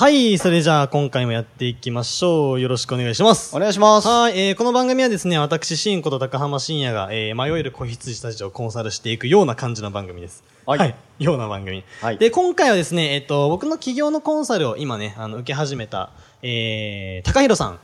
はい、それじゃあ今回もやっていきましょう。よろしくお願いします。お願いします。はい、えー、この番組はですね、私、シンこと高浜深也が、えー、迷える子羊たちをコンサルしていくような感じの番組です。はいような番組。はいで、今回はですね、えっ、と、僕の企業のコンサルを今ね、あの、受け始めた、えー、高弘さんはい。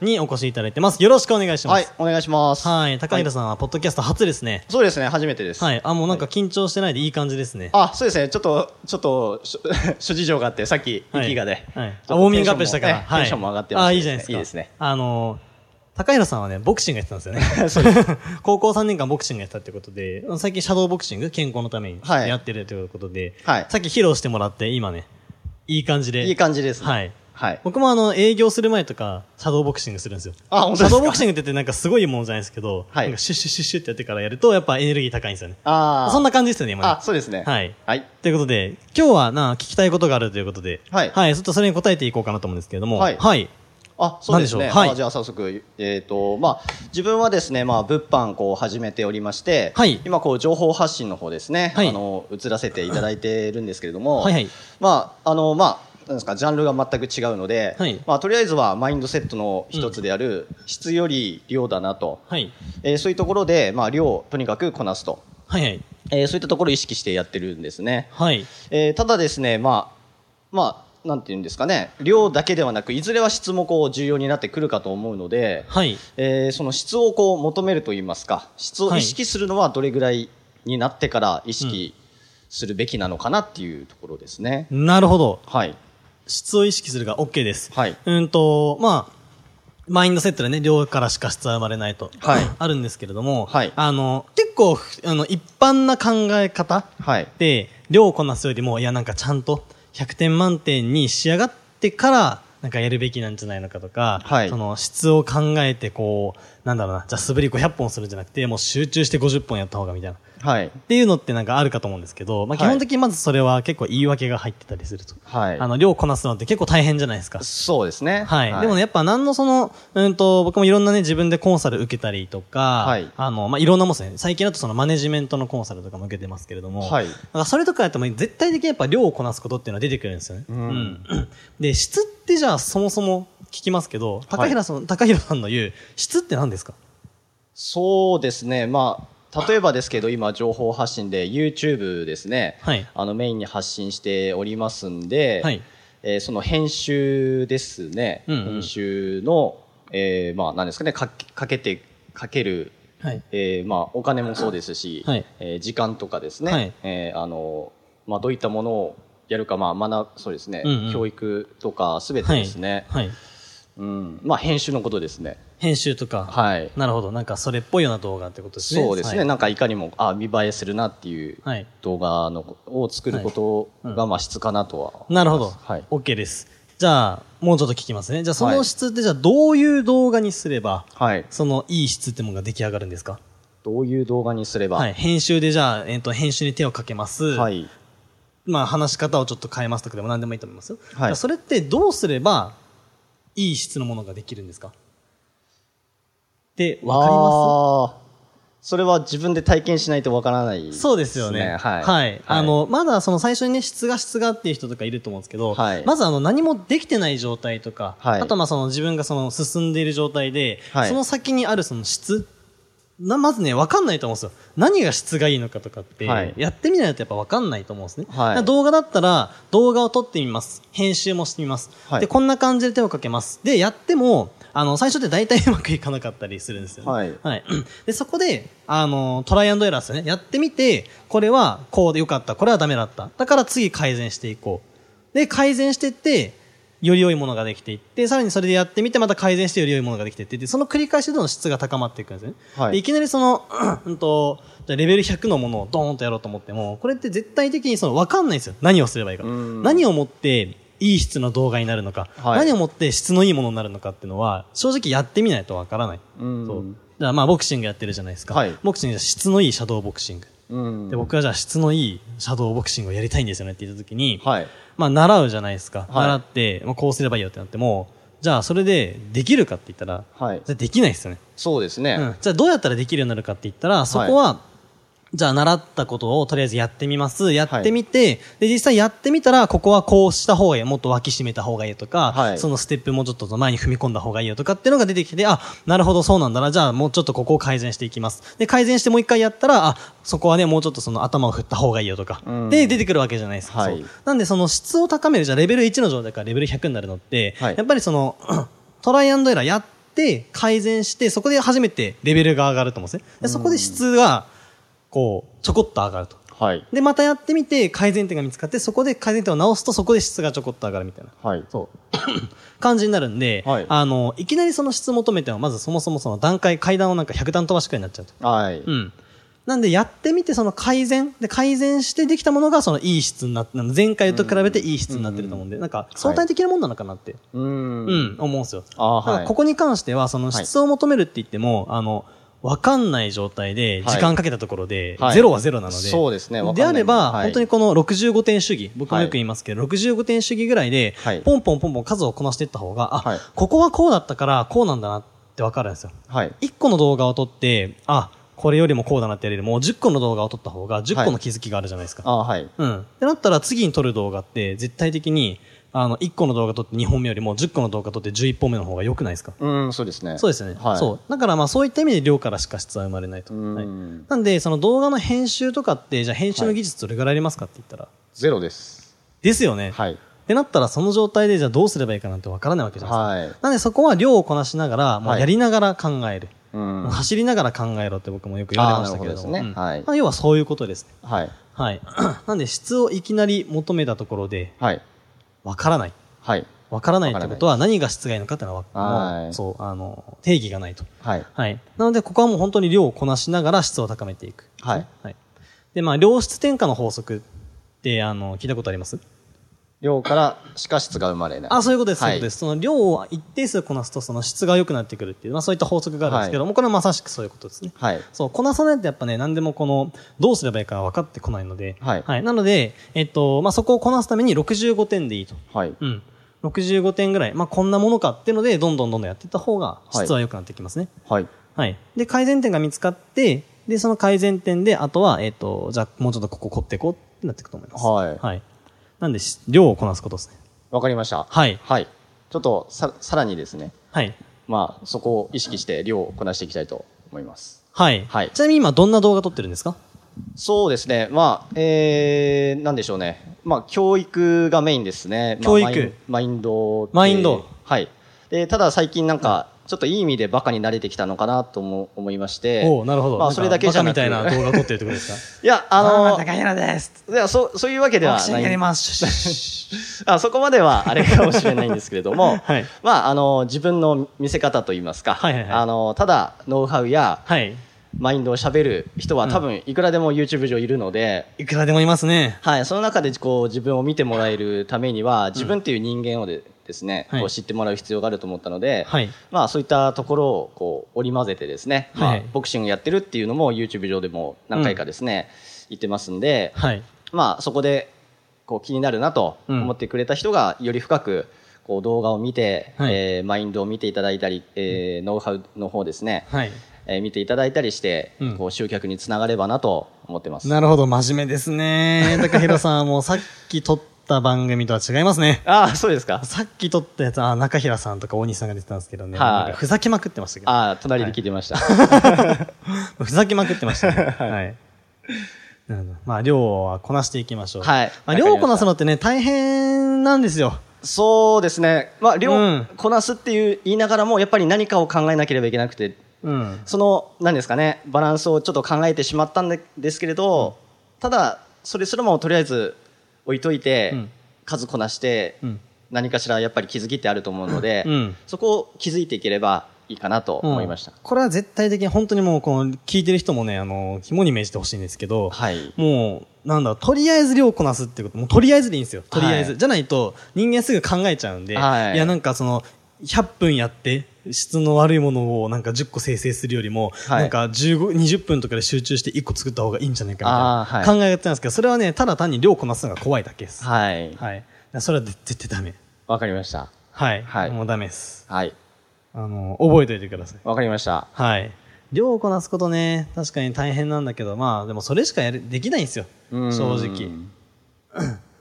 にお越しいただいてます。よろしくお願いしまはいす。、お願いします。はい、高弘さんは、ポッドキャスト初ですね。そうですね、初めてです。はい、あ、もうなんか緊張してないでいい感じですね。あ、そうですね、ちょっと、ちょっと、諸事情があって、さっき、はい息がで、はい。ウォーミングアップしたから。テンションも上がってますあ、いいじゃないですか。いいですね。あのー、高弘さんはね、ボクシングやってたんですよね。高校3年間ボクシングやってたってことで、最近シャドーボクシング、健康のためにはいやってるということで、はいさっき披露してもらって、今ね、いい感じで。いい感じですね。はい。はい。僕もあの、営業する前とか、シャドーボクシングするんですよ。あ本当ですか？シャドーボクシングって言ってなんかすごいものじゃないですけど、はいなんかシュッシュッシュッシュッってやってからやると、やっぱエネルギー高いんですよね。ああ。そんな感じですよね、今ね。あ、そうですね。はい。はい。ということで、今日はな、聞きたいことがあるということで、はいはい、ちょっとそれに答えていこうかなと思うんですけれども、はいはい。あ、そうですね。はいあじゃあ早速、えっ、と、まあ、自分はですね、まあ、物販こう始めておりまして、はい今こう情報発信の方ですね、はいあの、移らせていただいてるんですけれども、はいはいまあ、あの、まあ、なんですか、ジャンルが全く違うので、はいまあ、とりあえずはマインドセットの一つである、質より量だなと、はい。えーそういうところで、まあ、量をとにかくこなすと、はいはい。えーそういったところを意識してやってるんですね。はい。えーただですね、まあ、まあ、なんていうんですかね、量だけではなく、いずれは質もこう重要になってくるかと思うので、はい。えーその質をこう求めると言いますか、質を意識するのはどれぐらいになってから意識するべきなのかなっていうところですね。なるほど。はい。質を意識するが OK です。はいうんと、まあ、マインドセットでね、量からしか質は生まれないと、はいあるんですけれども、はいあの、結構、ふあの、一般な考え方はい。で、量をこなすよりも、いや、なんかちゃんと100点満点に仕上がってから、なんかやるべきなんじゃないのかとか、はいその質を考えて、こう、なんだろうな、じゃあ素振り500本するんじゃなくて、もう集中して50本やった方がみたいな。はい。っていうのってなんかあるかと思うんですけど、まあ、基はい本的にまずそれは結構言い訳が入ってたりすると。はい。あの、量をこなすのって結構大変じゃないですか。そうですね。はい。でもね、やっぱ何のその、うんと、僕もいろんなね、自分でコンサル受けたりとか、はいあの、まあ、いろんなもんですね。最近だとそのマネジメントのコンサルとかも受けてますけれども、はいだからそれとかやっても絶対的にやっぱ量をこなすことっていうのは出てくるんですよね。んで、質ってじゃあそもそも聞きますけど、高平さん、高平さんの言う、質って何ですか？そうですね。まあ、例えばですけど、今、情報発信で YouTube ですね。はいあの、メインに発信しておりますんで、はいえーその編集ですね。うんうん編集の、えーまあ、何ですかね、かけかけて、かける、はい。えーまあ、お金もそうですし、はいえー時間とかですね。はいえーあの、まあ、どういったものをやるか、まあ、学ぶ、そうですね。うんうん教育とか、すべてですね。はい。うん。まあ、編集のことですね。編集とか。はい。なるほど。なんかそれっぽいような動画ってことですね。そうですね、はいなんかいかにもあ見栄えするなっていうはい動画のを作ることがまあ質かなとは、なるほど。はい OK です。じゃあ、もうちょっと聞きますね。じゃあ、その質って、じゃあ、どういう動画にすれば、はい、その、いい質ってものが出来上がるんですか？どういう動画にすれば、はい。編集で、じゃあ、えっ、と、編集に手をかけます。はいまあ、話し方をちょっと変えますとかでも何でもいいと思いますよ。はいじゃあそれって、どうすれば、いい質のものができるんですか？って、わかりまあーそれは自分で体験しないとわからないすそうですよね。はい、はい。あの、まだその最初にね、質が質がっていう人とかいると思うんですけど、はいまずあの、何もできてない状態とか、はいあとまあその自分がその進んでいる状態で、はいその先にあるその質、な、まずね、わかんないと思うんですよ。何が質がいいのかとかって、はいやってみないとやっぱわかんないと思うんですね。動画だったら、動画を撮ってみます。編集もしてみます。はいで、こんな感じで手をかけます。で、やっても、あの、最初って大体うまくいかなかったりするんですよね。はいはい。で、そこで、あの、トライアンドエラーですよね。やってみて、これはこうでよかった、これはダメだった。だから次改善していこう。で、改善していって、より良いものができていって、さらにそれでやってみて、また改善してより良いものができていって、でその繰り返しでどんどん質が高まっていくんですね。はいでいきなりその、うんと、レベル100のものをドーンとやろうと思っても、これって絶対的にその分かんないんですよ。何をすればいいか。うん何をもっていい質の動画になるのか、はい何をもって質のいいものになるのかっていうのは、正直やってみないとわからない。うんそう。だからまあ、ボクシングやってるじゃないですか。はいボクシングじゃ質のいいシャドーボクシング。うんで、僕はじゃあ質のいいシャドーボクシングをやりたいんですよねって言った時に、はい。まあ、習うじゃないですか。はい習って、まあ、こうすればいいよってなっても、じゃあ、それでできるかって言ったら、はいじゃあできないですよね。そうですね。うん。じゃあ、どうやったらできるようになるかって言ったら、そこは、じゃあ、習ったことをとりあえずやってみます。やってみて、で、実際やってみたら、ここはこうした方がいい。もっと脇締めた方がいいとか、はいそのステップもうちょっと前に踏み込んだ方がいいよとかっていうのが出てきて、あ、なるほど、そうなんだな。じゃあ、もうちょっとここを改善していきます。で、改善してもう一回やったら、あ、そこはね、もうちょっとその頭を振った方がいいよとか。うんで、出てくるわけじゃないですか。はいなんで、その質を高める、じゃあ、レベル1の状態からレベル100になるのって、はいやっぱりその、トライアンドエラーやって、改善して、そこで初めてレベルが上がると思うんですね。でそこで質が、こう、ちょこっと上がると。はい。で、またやってみて、改善点が見つかって、そこで改善点を直すと、そこで質がちょこっと上がるみたいな。はい。そう。感じになるんで、はいあの、いきなりその質求めても、まずそもそもその段階、階段をなんか100段飛ばしくらいになっちゃうと。はい。うん。なんで、やってみて、その改善、で、改善してできたものが、そのいい質になって、前回と比べていい質になってると思うんで、なんか、相対的なもんなのかなって、う。うんん、思うんですよ。あーはいここに関しては、そのはい質を求めるって言っても、あの、わかんない状態で、はい。時間かけたところで、はい。ゼロはゼロなので、そうですね。であれば、はい。本当にこの65点主義、僕もよく言いますけど、65点主義ぐらいで、はい。ポンポンポンポン数をこなしていった方が、あ、はい。ここはこうだったから、こうなんだなってわかるんですよ。はい。1個の動画を撮って、あ、これよりもこうだなってやれる。もう10個の動画を撮った方が10個の気づきがあるじゃないですか。あはい。うん。ってなったら次に撮る動画って絶対的に、あの、1個の動画撮って2本目よりも10個の動画撮って11本目の方が良くないですか？うん、そうですね。そうですね。はい。そう。だからまあそういった意味で量からしか質は生まれないと。うんはい。なんで、その動画の編集とかって、じゃあ編集の技術どれぐらいありますかって言ったら、ゼロです。ですよね。はい。ってなったらその状態でじゃあどうすればいいかなんてわからないわけじゃないですか。はい。なんでそこは量をこなしながら、もうはいやりながら考える。うん。は走りながら考えろって僕もよく言われましたけれども。どですねうんはいまあ要はそういうことですね。い。はい。なんで質をいきなり求めたところで、はい。わからない。はい。わからないってことは何が質がいいのかっていうのは、はいそう、あの、定義がないと。はい。はい。なので、ここはもう本当に量をこなしながら質を高めていく。はい。はい。で、まあ、量質転化の法則って、あの、聞いたことあります？量からしか質が生まれない。あ、そういうことです。そうはいいうことです。その量を一定数こなすと、その質が良くなってくるっていう、まあ、そういった法則があるんですけども、これはまさしくそういうことですね。はい。そう、こなさないとやっぱね、何でもこの、どうすればいいか分かってこないので、はいなので、えっと、まあ、そこをこなすために65点でいいと。はい。うん。65点ぐらい。まあ、こんなものかっていうので、どんどんどんどんやっていった方が、質は良くなってきますね。はい。はい。で、改善点が見つかって、で、その改善点で、あとは、えっ、と、じゃあ、もうちょっとここ凝っていこうってなっていくと思います。はいはい。なんで、し量をこなすことですね。わかりました。はい。はい。ちょっと、さ、さらにですね、はい。まあ、そこを意識して量をこなしていきたいと思います。はい。はいちなみに今、どんな動画撮ってるんですか？そうですね。まあ、えー、なんでしょうね。まあ、教育がメインですね。まあ教育マインマインドで。マインドはい。で、ただ最近なんか、ちょっといい意味でバカに慣れてきたのかなと思思いまして。おおなるほど。まあそれだけじゃなくバカみたいな動画撮ってるってことですか？いや、あの高平です。いやそう、そういうわけではない。やります。あそこまではあれかもしれないんですけれども、はいまあ、あの、自分の見せ方といいますか、はいはいはいあの、ただ、ノウハウやはい。マインドを喋る人は多分いくらでも YouTube 上いるので、いくらでもいますね。はい、その中でこう自分を見てもらえるためには、自分っていう人間をでですね、はいこう知ってもらう必要があると思ったので、はいまあそういったところをこう織り交ぜてですね、まはいあボクシングやってるっていうのも YouTube 上でも何回かですね、言ってますんで、はい。まあそこでこう気になるなと思ってくれた人がより深くこう動画を見て、はいえーマインドを見ていただいたり、えーノウハウの方ですね、はい。えー見ていただいたりして、うんこう集客につながればなと思ってます。なるほど、真面目ですね。高平さんはもうさっき撮った番組とは違いますね。ああ、そうですか。さっき撮ったやつ、あ、中平さんとか大西さんが出てたんですけどね。はいふざけまくってましたけど。ああ、隣で聞いてました。ふざけまくってましたね。はい。なるほどまあ、量はこなしていきましょう。はいまあ、量をこなすのってね、大変なんですよ。そうですね。まあ、量うんこなすっていう言いながらも、やっぱり何かを考えなければいけなくて、うん。その、何ですかね、バランスをちょっと考えてしまったんでですけれど、ただ、それすらもとりあえず置いといて、うん数こなして、うん何かしらやっぱり気づきってあると思うので、うんそこを気づいていければ、いいかなと思いました。これは絶対的に本当にもう、この、聞いてる人もね、あの、肝に銘じてほしいんですけど、はい。もう、なんだろう、とりあえず量をこなすってこと、もうとりあえずでいいんですよ。とりあえず。はいじゃないと、人間すぐ考えちゃうんで、はいや、なんかその、100分やって、質の悪いものをなんか10個生成するよりも、はいなんか15、20分とかで集中して1個作った方がいいんじゃないかみたいな、はい考え方なんですけど、それはね、ただ単に量をこなすのが怖いだけです。はい。はい。それは絶対ダメ。わかりました。はい。はいもうダメです。はい。あの、覚えておいてください。わかりました。はい。量をこなすことね、確かに大変なんだけど、まあ、でもそれしかやる、できないんですよ。うん正直。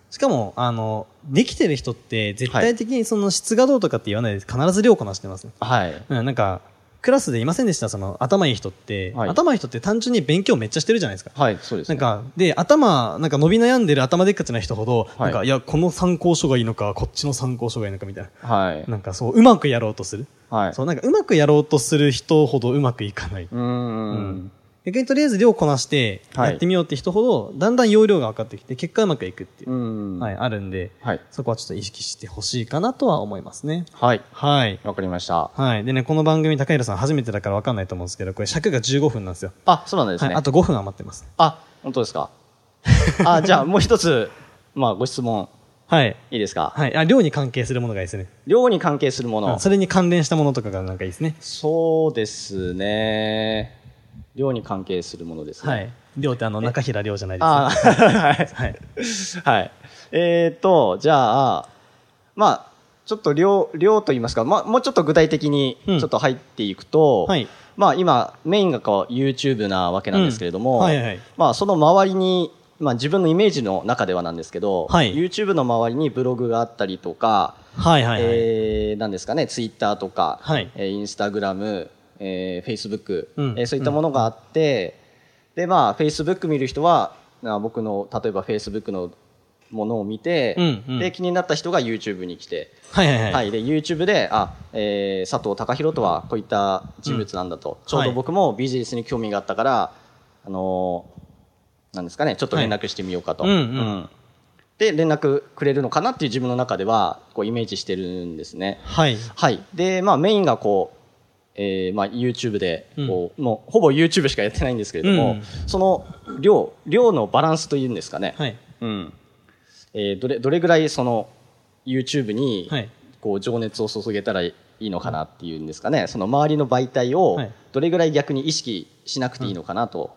しかも、あの、できてる人って、絶対的にその質がどうとかって言わないで、必ず量こなしてますね。はい。うん、なんか、クラスでいませんでした、その、頭いい人って、はい頭いい人って単純に勉強めっちゃしてるじゃないですか。はい、そうですね。なんか、で、頭、なんか伸び悩んでる頭でっかちな人ほど、はいなんか、いや、この参考書がいいのか、こっちの参考書がいいのかみたいな。はい。なんかそう、うまくやろうとする。はい。そう、なんかうまくやろうとする人ほどうまくいかない。うーん。逆にとりあえず量こなして、はいやってみようって人ほど、だんだん容量が分かってきて、結果うまくいくっていうう、ん。はい、あるんで、はい。そこはちょっと意識してほしいかなとは思いますね。はい。はい。わかりました。はい。でね、この番組、高平さん初めてだから分かんないと思うんですけど、これ尺が15分なんですよ。あ、そうなんですね。はい。あと5分余ってます。あ、本当ですか？あ、じゃあもう一つ、まあご質問はい。いいですか？はい。あ、量に関係するものがいいですね。量に関係するものあ。それに関連したものとかがなんかいいですね。そうですね。量に関係するものですね。はい。量ってあの、中平量じゃないですあか。はい。はい。はい。えーと、じゃあ、まあ、ちょっと量、量と言いますか、まあ、もうちょっと具体的にうんちょっと入っていくと、はいまあ今、メインがこう YouTube なわけなんですけれども、うんはいはいまあその周りに、まあ自分のイメージの中ではなんですけど、はい YouTube の周りにブログがあったりとか、はいはいはい。えー、なんですかね、Twitter とか、はいえー、Instagram、えー、Facebook、うんえーそういったものがあって、で、まあ、Facebook 見る人は、あ僕の、例えば Facebook のものを見て、うんうんで、気になった人が YouTube に来て、はいはいはい。はい、で、YouTube で、あ、えー、佐藤隆弘とはこういった人物なんだと、ちょうど僕もビジネスに興味があったから、あのーなんですかね、ちょっと連絡してみようかと。はいうんうんで、連絡くれるのかなっていう自分の中では、こう、イメージしてるんですね。はい。はい。で、まあメインがこう、えー、まあ YouTube で、こう、もうほぼ YouTube しかやってないんですけれども、うんその量、量のバランスというんですかね。はい。うん。えー、どれ、どれぐらいその YouTube にはい、こう、情熱を注げたらいいのかなっていうんですかね。その周りの媒体をはい、どれぐらい逆に意識しなくていいのかなと。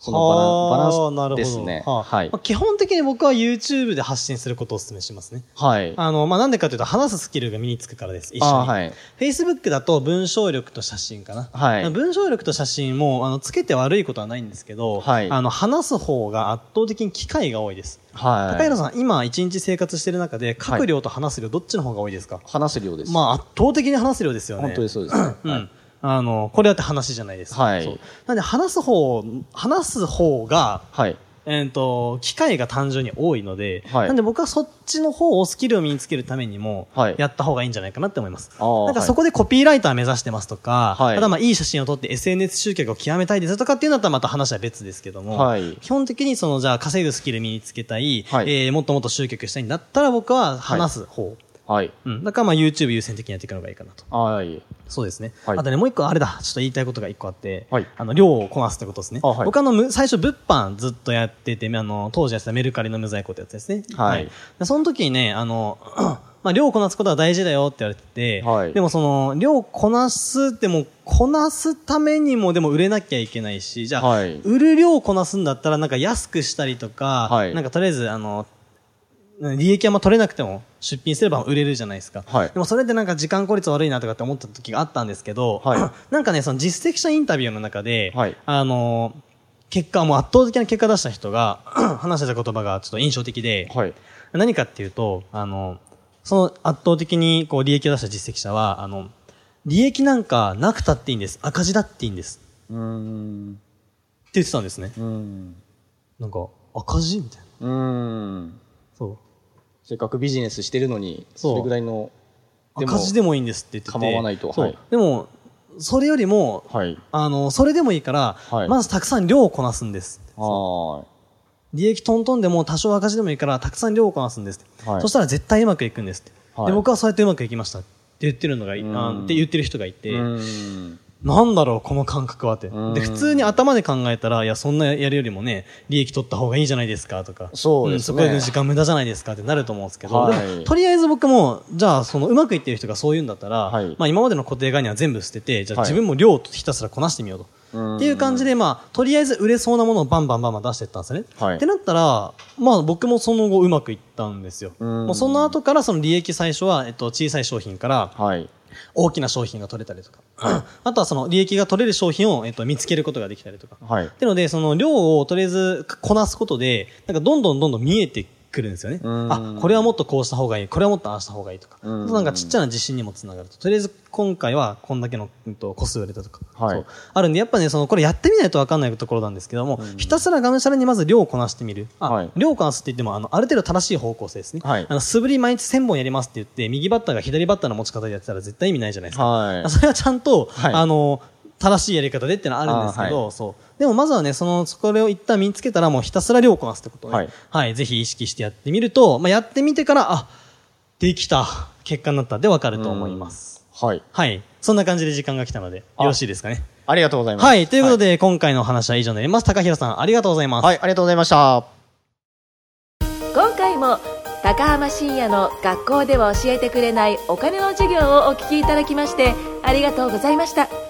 そのバランバランスですね。はあはいまあ。基本的に僕は YouTube で発信することをお勧めしますね。はい。あの、まあ、なんでかというと、話すスキルが身につくからです。一緒に。あはい。Facebook だと文章力と写真かな。はい文章力と写真も、あの、つけて悪いことはないんですけど、はいあの、話す方が圧倒的に機会が多いです。はい。高平さん、今一日生活してる中で、書く量と話す量、どっちの方が多いですか、話す量です。まあ、圧倒的に話す量ですよね。本当にそうです。うん。あの、これだって話じゃないですか。はい。なんで、話す方、話す方が、はい。えっ、と、機会が単純に多いので、はい。なんで僕はそっちの方をスキルを身につけるためにもはい、やった方がいいんじゃないかなって思います。あーなんかそこでコピーライター目指してますとか、はい。ただまあいい写真を撮って SNS 集客を極めたいですとかっていうのだったらまた話は別ですけども、はい。基本的にそのじゃあ稼ぐスキル身につけたい、はい。えーもっともっと集客したいんだったら僕は話す方。はい。うん。だからまあ YouTube 優先的にやっていくのがいいかなと。はい。そうですね。はいあとね、もう一個あれだ。ちょっと言いたいことが一個あって、はいあの、量をこなすってことですね。あはい僕あの、む最初物販ずっとやってて、あの、当時やってたメルカリの無在庫ってやつですね。はいでその時にね、あの、まあ、量をこなすことは大事だよって言われてて、はいでもその、量をこなすっても、こなすためにもでも売れなきゃいけないし、じゃあ、はい売る量をこなすんだったらなんか安くしたりとか、はいなんかとりあえずあの、利益あんま取れなくても出品すれば売れるじゃないですか。はいでもそれでなんか時間効率悪いなとかって思った時があったんですけど、は なんかね、その実績者インタビューの中で、はいあの、結果、もう圧倒的な結果出した人が 話してた言葉がちょっと印象的で、はい。何かっていうと、あの、その圧倒的にこう利益を出した実績者は、あの、利益なんかなくたっていいんです。赤字だっていいんです。うーん。って言ってたんですね。うーん。なんか、赤字みたいな。うーん。そう。せっかくビジネスしてるのに、それぐらいの、赤字でもいいんですって言ってて。構わないと。はいでも、それよりも、はい。あの、それでもいいから、はいまずたくさん量をこなすんです。は利益トントンでも多少赤字でもいいから、たくさん量をこなすんです。はいそしたら絶対うまくいくんですって。はいで、僕はそうやってうまくいきましたって言ってるのがって言ってる人がいて、うんなんだろう、この感覚はって。うんで、普通に頭で考えたら、いや、そんなやるよりもね、利益取った方がいいじゃないですか、とか。そうですねんそこで時間無駄じゃないですかってなると思うんですけど、はいでも、とりあえず僕も、じゃあ、その、うまくいってる人がそう言うんだったら、はいまあ、今までの固定概念は全部捨てて、じゃあはい自分も量をひたすらこなしてみようと。うんっていう感じで、まあ、とりあえず売れそうなものをバンバンバンバン出していったんですよね。はいってなったら、まあ僕もその後うまくいったんですよ。うんもうその後からその利益最初は、えっと、小さい商品からはい。大きな商品が取れたりとか。あとはその利益が取れる商品を、えっと、見つけることができたりとか。はい。ってので、その量をとりあえずこなすことで、なんかどんどんどんどん見えてくるんですよね。うんあ、これはもっとこうした方がいい、これはもっとああした方がいいとか。うんなんかちっちゃな自信にもつながると。とりあえず今回はこんだけの、うんと、個数売れたとか。はいあるんで、やっぱね、その、これやってみないとわかんないところなんですけども、ひたすらがむしゃらにまず量をこなしてみる。あ、はい量をこなすって言っても、あの、ある程度正しい方向性ですね。はいあの、素振り毎日1000本やりますって言って、右バッターが左バッターの持ち方でやってたら絶対意味ないじゃないですか。はい。それはちゃんと、はいあの、正しいやり方でってのはあるんですけど、そう。でもまずはね、その、それを一旦身につけたらもうひたすら量をこなすってことをね、はいはい、ぜひ意識してやってみると、まあ、やってみてから、あ、できた、結果になったでわかると思います。はい。はい。そんな感じで時間が来たので、よろしいですかね。ありがとうございます。はい。ということで、今回のお話は以上になります。高平さん、ありがとうございます。はい、ありがとうございました。今回も高浜深也の学校では教えてくれないお金の授業をお聞きいただきましてありがとうございました